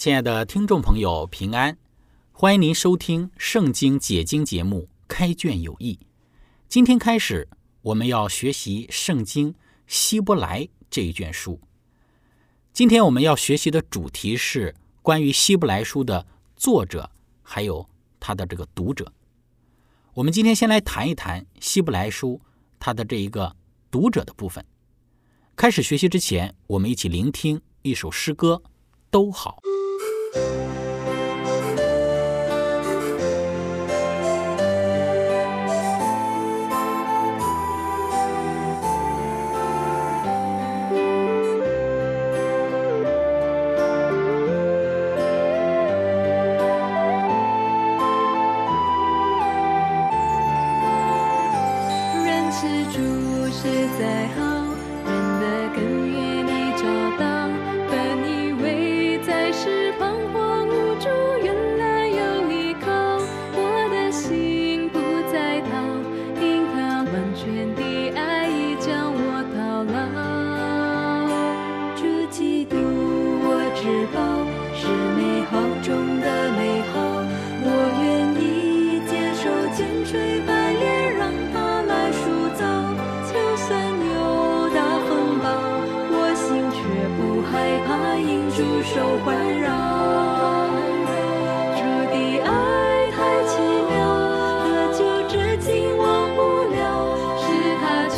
亲爱的听众朋友，平安！欢迎您收听《圣经解经》节目《开卷有益》。今天开始，我们要学习《圣经·希伯来》这一卷书。今天我们要学习的主题是关于《希伯来书》的作者，还有他的这个读者。我们今天先来谈一谈《希伯来书》它的这一个读者的部分。开始学习之前，我们一起聆听一首诗歌，都好。Bye.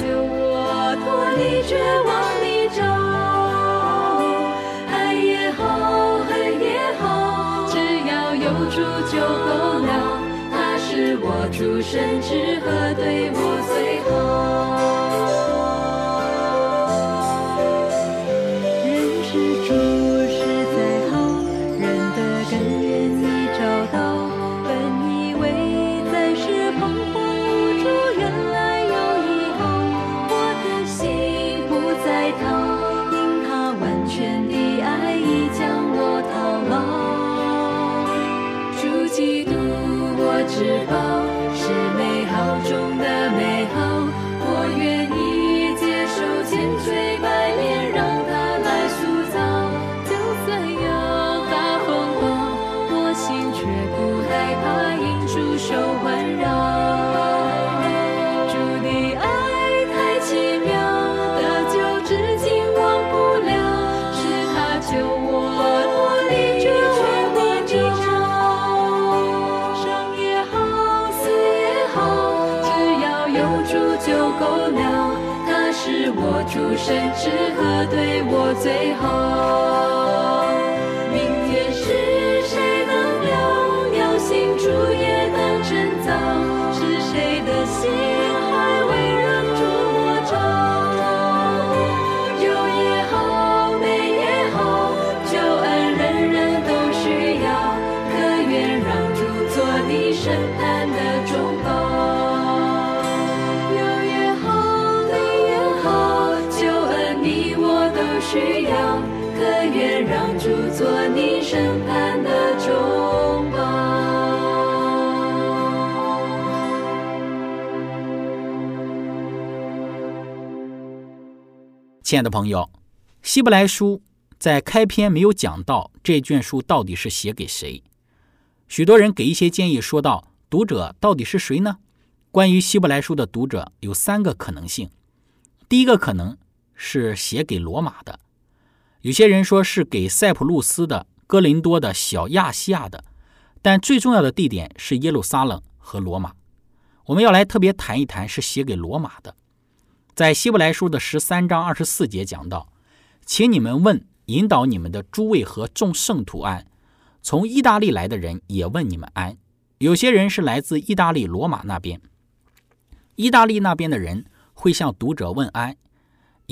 救我脱离绝望泥沼，爱也好，恨也好，只要有主就够了。他是我主神之和，对我最。出生之后对我最好？需要，可愿让主做你审判的中保？亲爱的朋友，《希伯来书》在开篇没有讲到这卷书到底是写给谁。许多人给一些建议，说到读者到底是谁呢？关于《希伯来书》的读者有三个可能性。第一个可能是写给罗马的。有些人说是给塞浦路斯的哥林多的、小亚细亚的，但最重要的地点是耶路撒冷和罗马。我们要来特别谈一谈，是写给罗马的。在希伯来书的十三章二十四节讲到，请你们问引导你们的诸位和众圣徒安。从意大利来的人也问你们安。有些人是来自意大利罗马那边，意大利那边的人会向读者问安，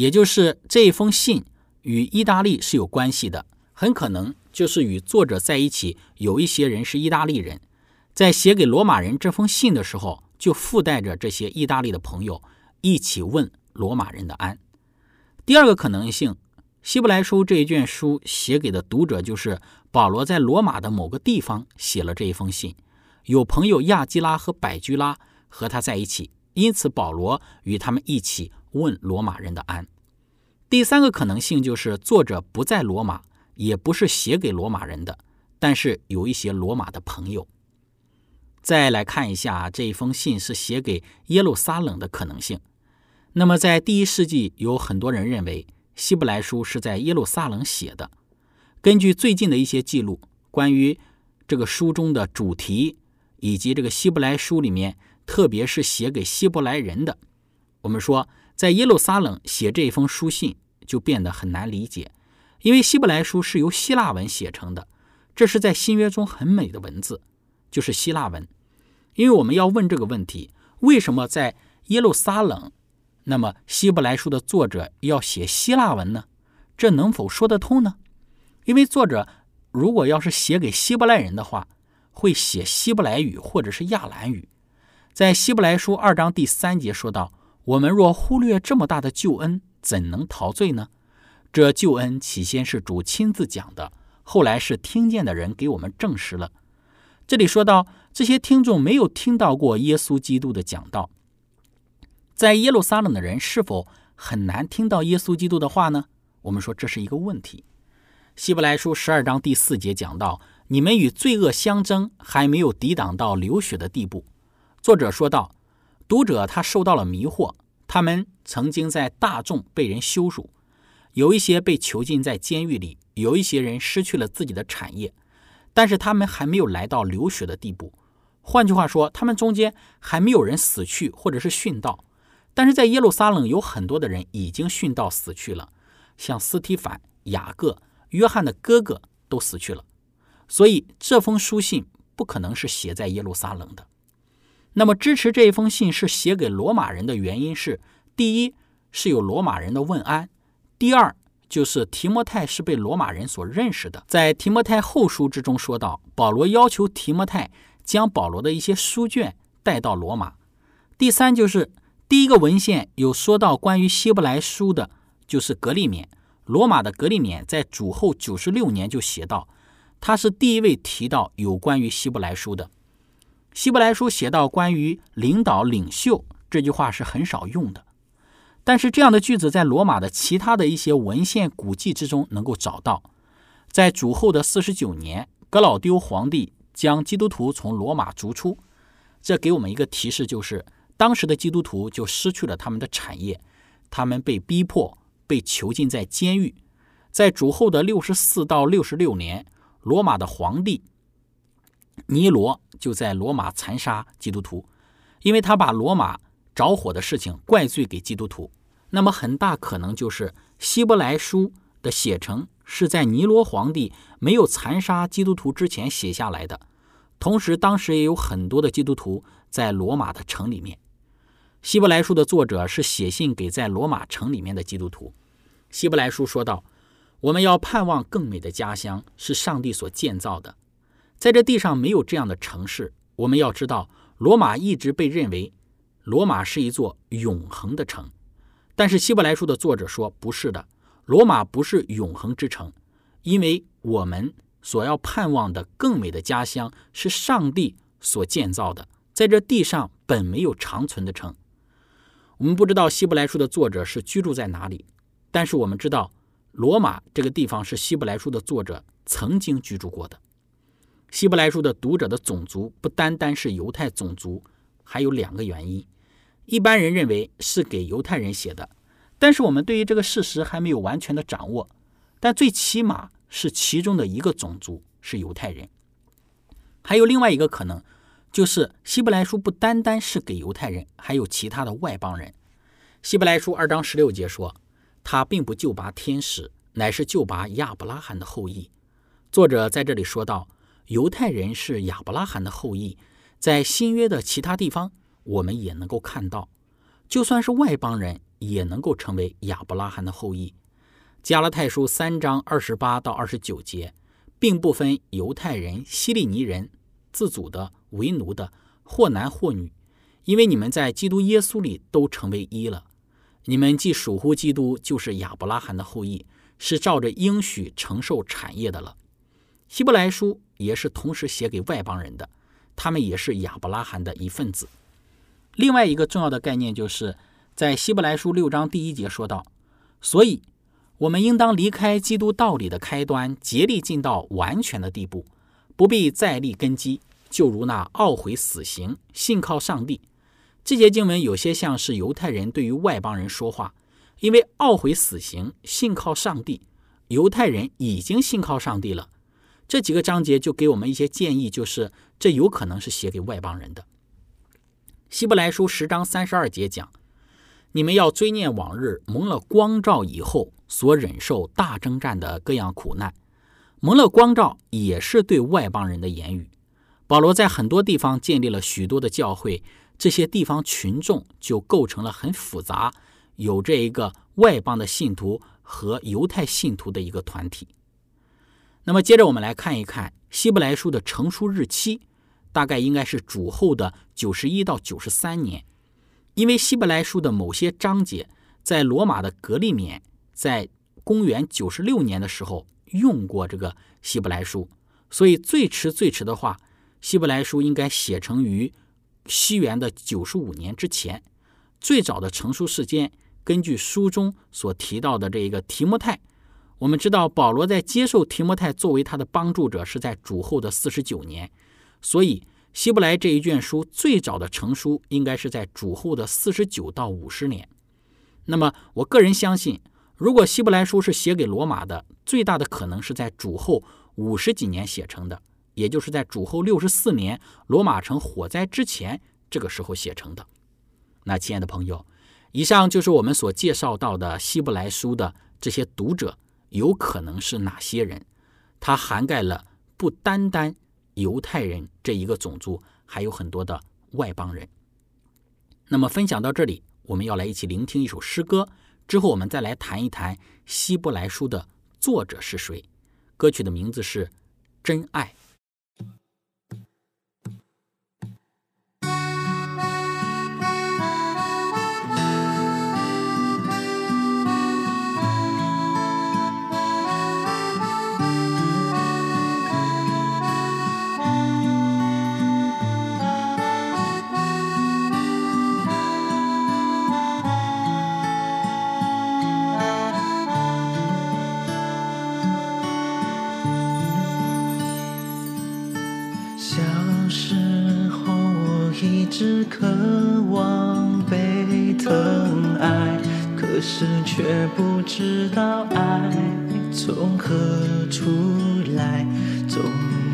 也就是这一封信与意大利是有关系的，很可能就是与作者在一起。有一些人是意大利人，在写给罗马人这封信的时候，就附带着这些意大利的朋友一起问罗马人的安。第二个可能性，希伯来书这一卷书写给的读者就是保罗在罗马的某个地方写了这一封信。有朋友亚基拉和百居拉和他在一起，因此保罗与他们一起问罗马人的安。第三个可能性就是作者不在罗马，也不是写给罗马人的，但是有一些罗马的朋友。再来看一下这一封信是写给耶路撒冷的可能性。那么在第一世纪，有很多人认为希伯来书是在耶路撒冷写的。根据最近的一些记录，关于这个书中的主题。以及这个希伯来书里面，特别是写给希伯来人的，我们说在耶路撒冷写这封书信就变得很难理解，因为希伯来书是由希腊文写成的，这是在新约中很美的文字，就是希腊文。因为我们要问这个问题：为什么在耶路撒冷，那么希伯来书的作者要写希腊文呢？这能否说得通呢？因为作者如果要是写给希伯来人的话，会写希伯来语或者是亚兰语，在希伯来书二章第三节说到：“我们若忽略这么大的救恩，怎能陶醉呢？这救恩起先是主亲自讲的，后来是听见的人给我们证实了。”这里说到这些听众没有听到过耶稣基督的讲道，在耶路撒冷的人是否很难听到耶稣基督的话呢？我们说这是一个问题。希伯来书十二章第四节讲到。你们与罪恶相争，还没有抵挡到流血的地步。作者说道：“读者他受到了迷惑，他们曾经在大众被人羞辱，有一些被囚禁在监狱里，有一些人失去了自己的产业，但是他们还没有来到流血的地步。换句话说，他们中间还没有人死去或者是殉道。但是在耶路撒冷有很多的人已经殉道死去了，像斯提凡、雅各、约翰的哥哥都死去了。”所以这封书信不可能是写在耶路撒冷的。那么支持这一封信是写给罗马人的原因是：第一是有罗马人的问安；第二就是提摩太是被罗马人所认识的。在提摩太后书之中说到，保罗要求提摩太将保罗的一些书卷带到罗马。第三就是第一个文献有说到关于希伯来书的，就是格利勉，罗马的格利勉在主后九十六年就写到。他是第一位提到有关于希伯来书的。希伯来书写到关于领导领袖这句话是很少用的，但是这样的句子在罗马的其他的一些文献古迹之中能够找到。在主后的四十九年，格老丢皇帝将基督徒从罗马逐出，这给我们一个提示，就是当时的基督徒就失去了他们的产业，他们被逼迫，被囚禁在监狱。在主后的六十四到六十六年。罗马的皇帝尼罗就在罗马残杀基督徒，因为他把罗马着火的事情怪罪给基督徒。那么很大可能就是希伯来书的写成是在尼罗皇帝没有残杀基督徒之前写下来的。同时，当时也有很多的基督徒在罗马的城里面。希伯来书的作者是写信给在罗马城里面的基督徒。希伯来书说道。我们要盼望更美的家乡是上帝所建造的，在这地上没有这样的城市。我们要知道，罗马一直被认为，罗马是一座永恒的城，但是希伯来书的作者说不是的，罗马不是永恒之城，因为我们所要盼望的更美的家乡是上帝所建造的，在这地上本没有长存的城。我们不知道希伯来书的作者是居住在哪里，但是我们知道。罗马这个地方是希伯来书的作者曾经居住过的。希伯来书的读者的种族不单单是犹太种族，还有两个原因。一般人认为是给犹太人写的，但是我们对于这个事实还没有完全的掌握。但最起码是其中的一个种族，是犹太人。还有另外一个可能，就是希伯来书不单单是给犹太人，还有其他的外邦人。希伯来书二章十六节说，他并不救拔天使，乃是救拔亚伯拉罕的后裔。作者在这里说到，犹太人是亚伯拉罕的后裔，在新约的其他地方，我们也能够看到，就算是外邦人也能够成为亚伯拉罕的后裔。加拉太书三章二十八到二十九节，并不分犹太人、希利尼人、自主的、为奴的，或男或女，因为你们在基督耶稣里都成为一了。你们既属乎基督，就是亚伯拉罕的后裔，是照着应许承受产业的了。希伯来书也是同时写给外邦人的，他们也是亚伯拉罕的一份子。另外一个重要的概念就是在希伯来书六章第一节说到，所以我们应当离开基督道理的开端，竭力进到完全的地步，不必再立根基，就如那懊悔死刑，信靠上帝。这节经文有些像是犹太人对于外邦人说话，因为懊悔死刑，信靠上帝，犹太人已经信靠上帝了。这几个章节就给我们一些建议，就是这有可能是写给外邦人的。希伯来书十章三十二节讲：“你们要追念往日蒙了光照以后所忍受大征战的各样苦难。”蒙了光照也是对外邦人的言语。保罗在很多地方建立了许多的教会。这些地方群众就构成了很复杂，有这一个外邦的信徒和犹太信徒的一个团体。那么接着我们来看一看希伯来书的成书日期，大概应该是主后的九十一到九十三年，因为希伯来书的某些章节在罗马的格利勉在公元九十六年的时候用过这个希伯来书，所以最迟最迟的话，希伯来书应该写成于。西元的九十五年之前，最早的成书时间，根据书中所提到的这一个提摩太，我们知道保罗在接受提摩太作为他的帮助者是在主后的四十九年，所以希伯来这一卷书最早的成书应该是在主后的四十九到五十年。那么我个人相信，如果希伯来书是写给罗马的，最大的可能是在主后五十几年写成的。也就是在主后六十四年罗马城火灾之前，这个时候写成的。那亲爱的朋友，以上就是我们所介绍到的希伯来书的这些读者有可能是哪些人？它涵盖了不单单犹太人这一个种族，还有很多的外邦人。那么分享到这里，我们要来一起聆听一首诗歌，之后我们再来谈一谈希伯来书的作者是谁。歌曲的名字是《真爱》。是渴望被疼爱，可是却不知道爱从何处来。总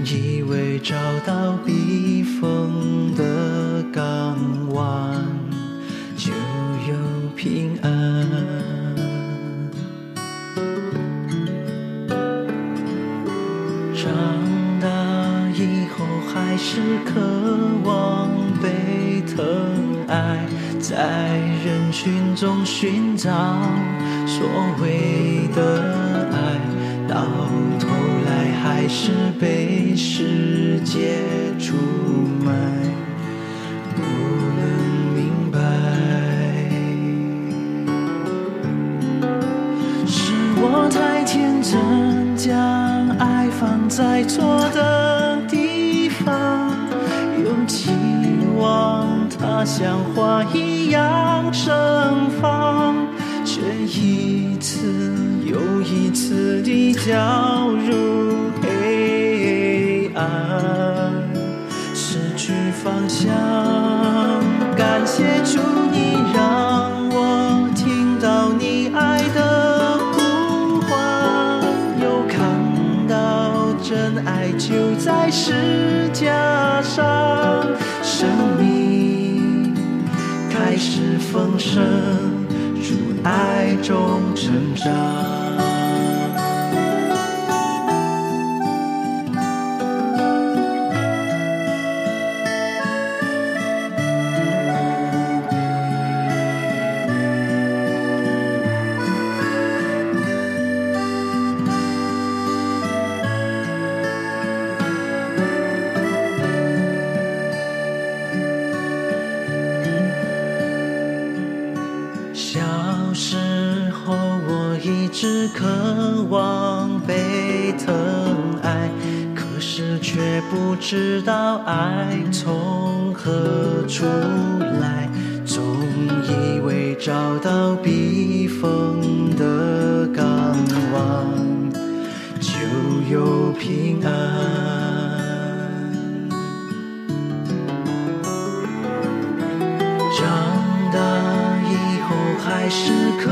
以为找到避中寻找所谓的爱，到头来还是被世界出卖，不能明白，是我太天真，将爱放在错的地方，用期望它像花一样盛放，却一次又一次地掉入黑暗，失去方向。感谢主，你让我听到你爱的呼唤，又看到真爱就在十架上，丰盛，主爱中成长。爱从何处来。总以为找到避风的港湾，就有平安。长大以后还是渴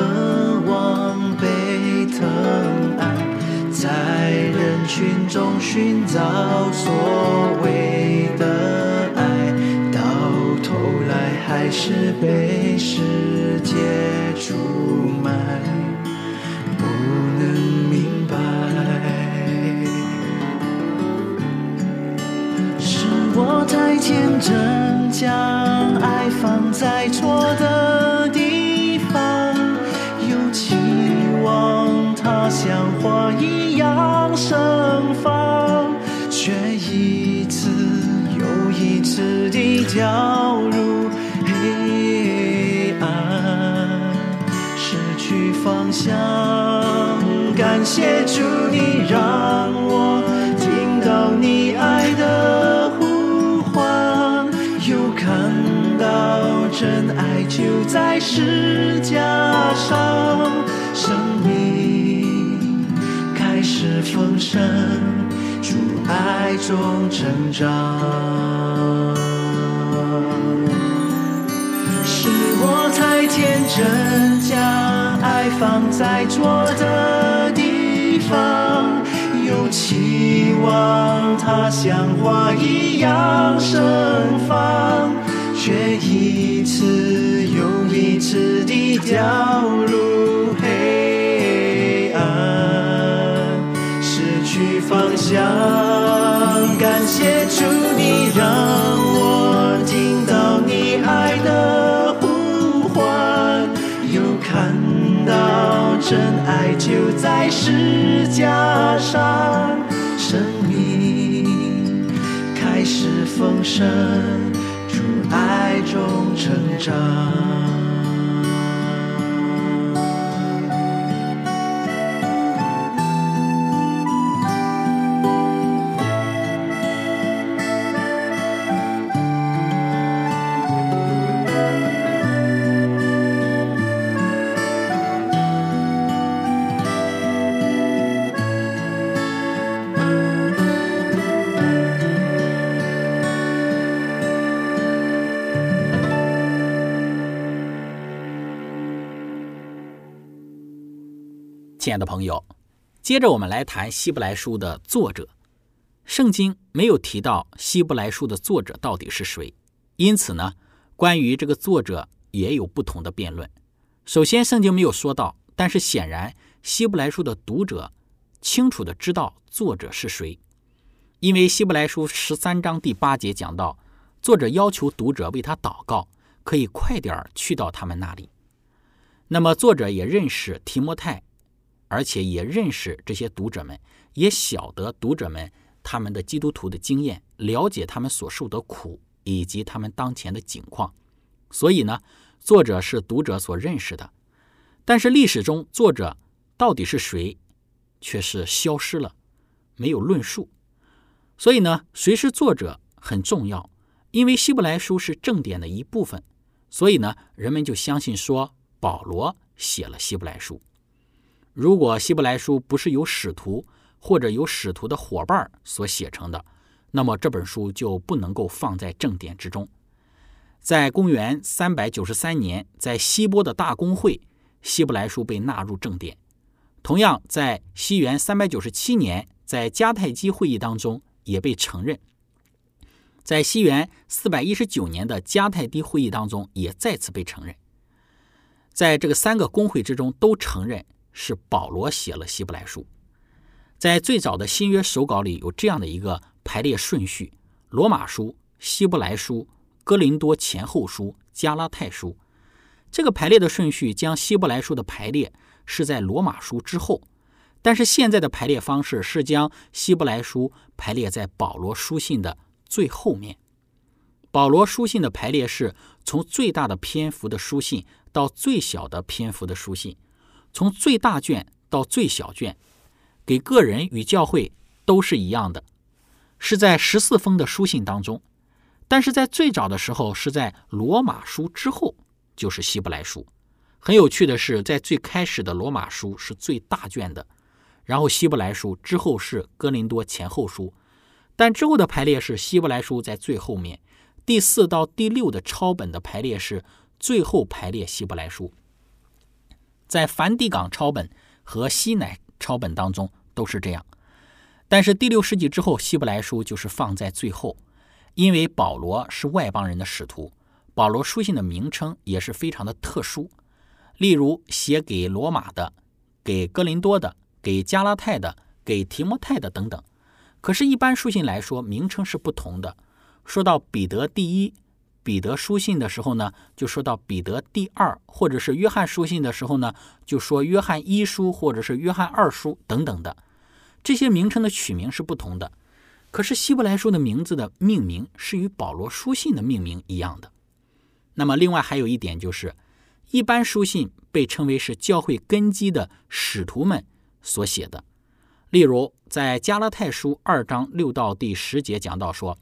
望被疼爱，在人群中寻找所谓的爱，到头来还是被世界出卖，不能明白。是我太天真，将爱放在错的地方，又期望它像花一样盛放，却一次又一次地掉入黑暗，失去方向。感谢主，你让我听到你爱的呼唤，又看到真爱就在十架上，生命开始丰盛，主爱中成长。是我太天真，将爱放在错的地方，又期望它像花一样盛放，却一次又一次地掉入方向。感谢主，你让我听到你爱的呼唤，又看到真爱就在十架上，生命开始丰盛，主爱中成长。亲爱的朋友，接着我们来谈希伯来书的作者。圣经没有提到希伯来书的作者到底是谁，因此呢，关于这个作者也有不同的辩论。首先，圣经没有说到，但是显然希伯来书的读者清楚的知道作者是谁，因为希伯来书十三章第八节讲到，作者要求读者为他祷告，可以快点儿去到他们那里。那么，作者也认识提摩太。而且也认识这些读者们，也晓得读者们他们的基督徒的经验，了解他们所受的苦以及他们当前的境况。所以呢，作者是读者所认识的。但是历史中作者到底是谁，却是消失了，没有论述。所以呢，谁是作者很重要，因为希伯来书是正典的一部分，所以呢，人们就相信说保罗写了希伯来书。如果希伯来书不是由使徒或者由使徒的伙伴所写成的，那么这本书就不能够放在正典之中。在公元三百九十三年，在希波的大公会，希伯来书被纳入正典。同样，在西元三百九十七年，在迦太基会议当中也被承认，在西元四百一十九年的迦太基会议当中也再次被承认。在这个三个公会之中，都承认是保罗写了希伯来书。在最早的新约手稿里有这样的一个排列顺序：罗马书、希伯来书、哥林多前后书、加拉太书。这个排列的顺序将希伯来书的排列是在罗马书之后，但是现在的排列方式是将希伯来书排列在保罗书信的最后面。保罗书信的排列是从最大的篇幅的书信到最小的篇幅的书信，从最大卷到最小卷。给个人与教会都是一样的，是在十四封的书信当中，但是在最早的时候是在罗马书之后，就是希伯来书。很有趣的是，在最开始的罗马书是最大卷的，然后希伯来书之后是哥林多前后书，但之后的排列是希伯来书在最后面，第四到第六的抄本的排列是最后排列希伯来书，在梵蒂冈抄本和西乃。抄本当中都是这样，但是第六世纪之后，希伯来书就是放在最后，因为保罗是外邦人的使徒，保罗书信的名称也是非常的特殊，例如写给罗马的、给哥林多的、给加拉太的、给提摩太的等等。可是，一般书信来说，名称是不同的。说到彼得第一。彼得书信的时候呢，就说到彼得第二，或者是约翰书信的时候呢，就说约翰一书或者是约翰二书等等的，这些名称的取名是不同的。可是希伯来书的名字的命名是与保罗书信的命名一样的。那么另外还有一点就是，一般书信被称为是教会根基的使徒们所写的，例如在加拉太书二章六到第十节讲到说。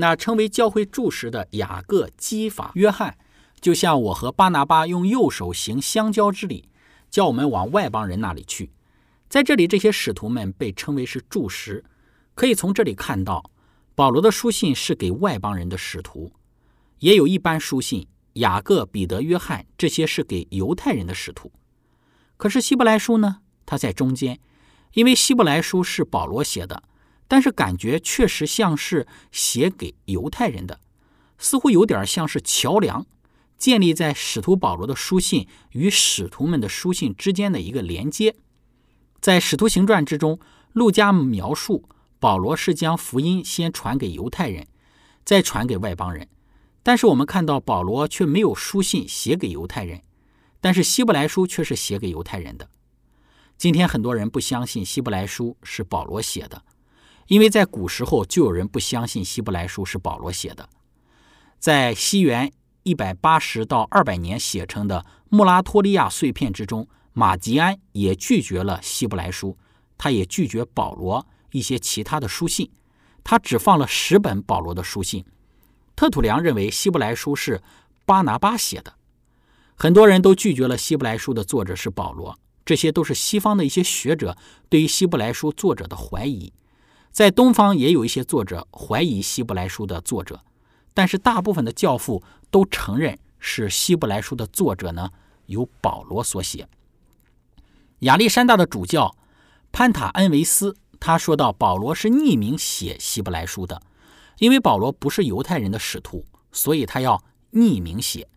那称为教会柱石的雅各、基法、约翰，就像我和巴拿巴用右手行相交之礼，叫我们往外邦人那里去。在这里，这些使徒们被称为是柱石。可以从这里看到，保罗的书信是给外邦人的使徒，也有一般书信，雅各、彼得、约翰这些是给犹太人的使徒。可是希伯来书呢？它在中间，因为希伯来书是保罗写的。但是感觉确实像是写给犹太人的，似乎有点像是桥梁，建立在使徒保罗的书信与使徒们的书信之间的一个连接。在使徒行传之中，路加描述保罗是将福音先传给犹太人，再传给外邦人。但是我们看到保罗却没有书信写给犹太人，但是希伯来书却是写给犹太人的。今天很多人不相信希伯来书是保罗写的。因为在古时候就有人不相信希伯来书是保罗写的，在西元一百八十到二百年写成的穆拉托利亚碎片之中，马吉安也拒绝了希伯来书，他也拒绝保罗一些其他的书信，他只放了十本保罗的书信。特土良认为希伯来书是巴拿巴写的，很多人都拒绝了希伯来书的作者是保罗，这些都是西方的一些学者对于希伯来书作者的怀疑。在东方也有一些作者怀疑希伯来书的作者，但是大部分的教父都承认是希伯来书的作者呢由保罗所写。亚历山大的主教潘塔恩维斯他说到，保罗是匿名写希伯来书的，因为保罗不是犹太人的使徒，所以他要匿名写。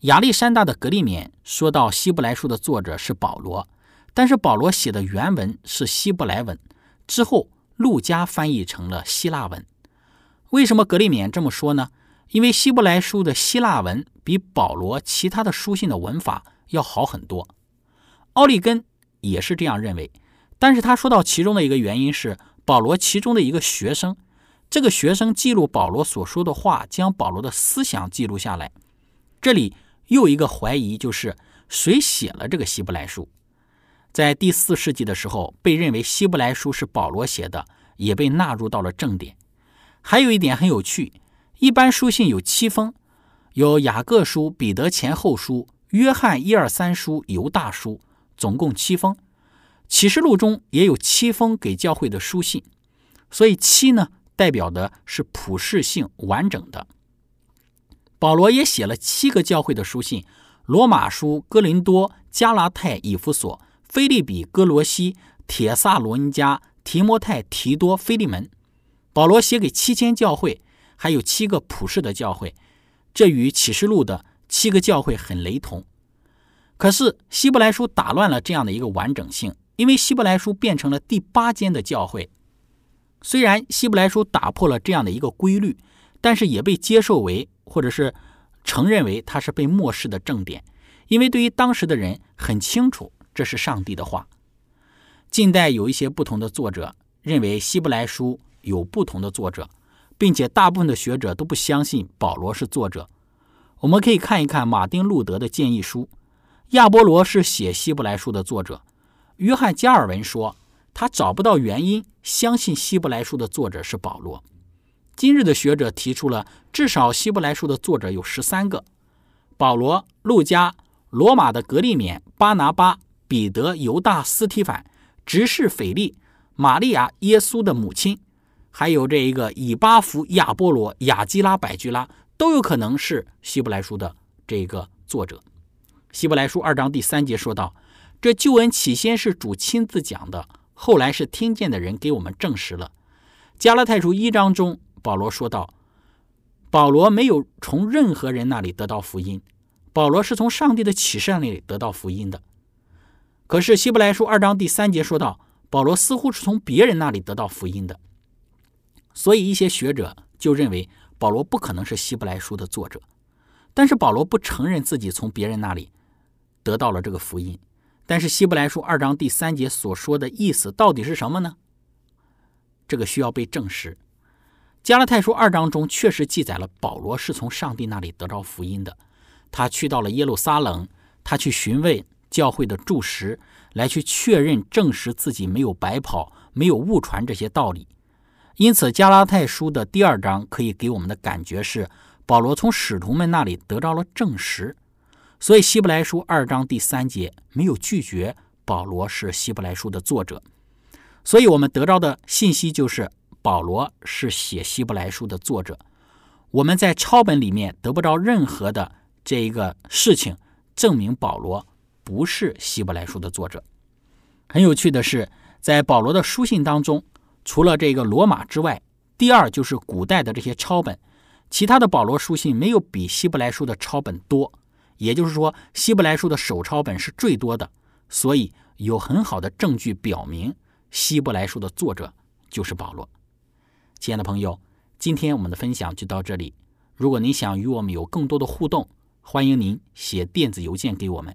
亚历山大的格利勉说到，希伯来书的作者是保罗，但是保罗写的原文是希伯来文之后。陆家翻译成了希腊文，为什么格里勉这么说呢？因为希伯来书的希腊文比保罗其他的书信的文法要好很多。奥利根也是这样认为，但是他说到其中的一个原因是保罗其中的一个学生，这个学生记录保罗所说的话，将保罗的思想记录下来。这里又一个怀疑就是谁写了这个希伯来书？在第四世纪的时候，被认为希伯来书是保罗写的，也被纳入到了正典。还有一点很有趣，一般书信有七封，有雅各书、彼得前后书、约翰一二三书、犹大书，总共七封。启示录中也有七封给教会的书信，所以七呢代表的是普世性完整的。保罗也写了七个教会的书信：罗马书、哥林多、加拉太、以弗所。菲利比、哥罗西、铁萨罗尼加、提摩太、提多、菲利门。保罗写给七间教会，还有七个普世的教会，这与启示录的七个教会很雷同。可是希伯来书打乱了这样的一个完整性，因为希伯来书变成了第八间的教会。虽然希伯来书打破了这样的一个规律，但是也被接受为或者是承认为它是被漠视的正典，因为对于当时的人很清楚这是上帝的话。近代有一些不同的作者认为希伯来书有不同的作者，并且大部分的学者都不相信保罗是作者。我们可以看一看马丁·路德的建议书。亚波罗是写希伯来书的作者，约翰·加尔文说他找不到原因相信希伯来书的作者是保罗。今日的学者提出了至少希伯来书的作者有十三个：保罗、路加、罗马的格利勉、巴拿巴、彼得、犹大、斯提凡、执事腓力、玛利亚耶稣的母亲，还有这一个以巴弗、亚波罗、雅基拉、百居拉，都有可能是希伯来书的这个作者。希伯来书二章第三节说道：“这救恩起先是主亲自讲的，后来是听见的人给我们证实了。”加拉太书一章中，保罗说道：“保罗没有从任何人那里得到福音，保罗是从上帝的启示那里得到福音的。”可是希伯来书二章第三节说道：“保罗似乎是从别人那里得到福音的。”所以一些学者就认为保罗不可能是希伯来书的作者，但是保罗不承认自己从别人那里。得到了这个福音，但是希伯来书二章第三节所说的意思到底是什么呢？这个需要被证实。加拉太书二章中确实记载了保罗是从上帝那里得到福音的，他去到了耶路撒冷，他去询问教会的注释，来去确认证实自己没有白跑，没有误传这些道理。因此，加拉太书的第二章可以给我们的感觉是保罗从使徒们那里得到了证实。所以，希伯来书二章第三节没有拒绝保罗是希伯来书的作者，所以我们得到的信息就是保罗是写希伯来书的作者。我们在抄本里面得不到任何的这一个事情证明保罗不是希伯来书的作者。很有趣的是，在保罗的书信当中，除了这个罗马之外，第二就是古代的这些抄本，其他的保罗书信没有比希伯来书的抄本多。也就是说，希伯来书的手抄本是最多的，所以有很好的证据表明希伯来书的作者就是保罗。亲爱的朋友，今天我们的分享就到这里。如果您想与我们有更多的互动，欢迎您写电子邮件给我们。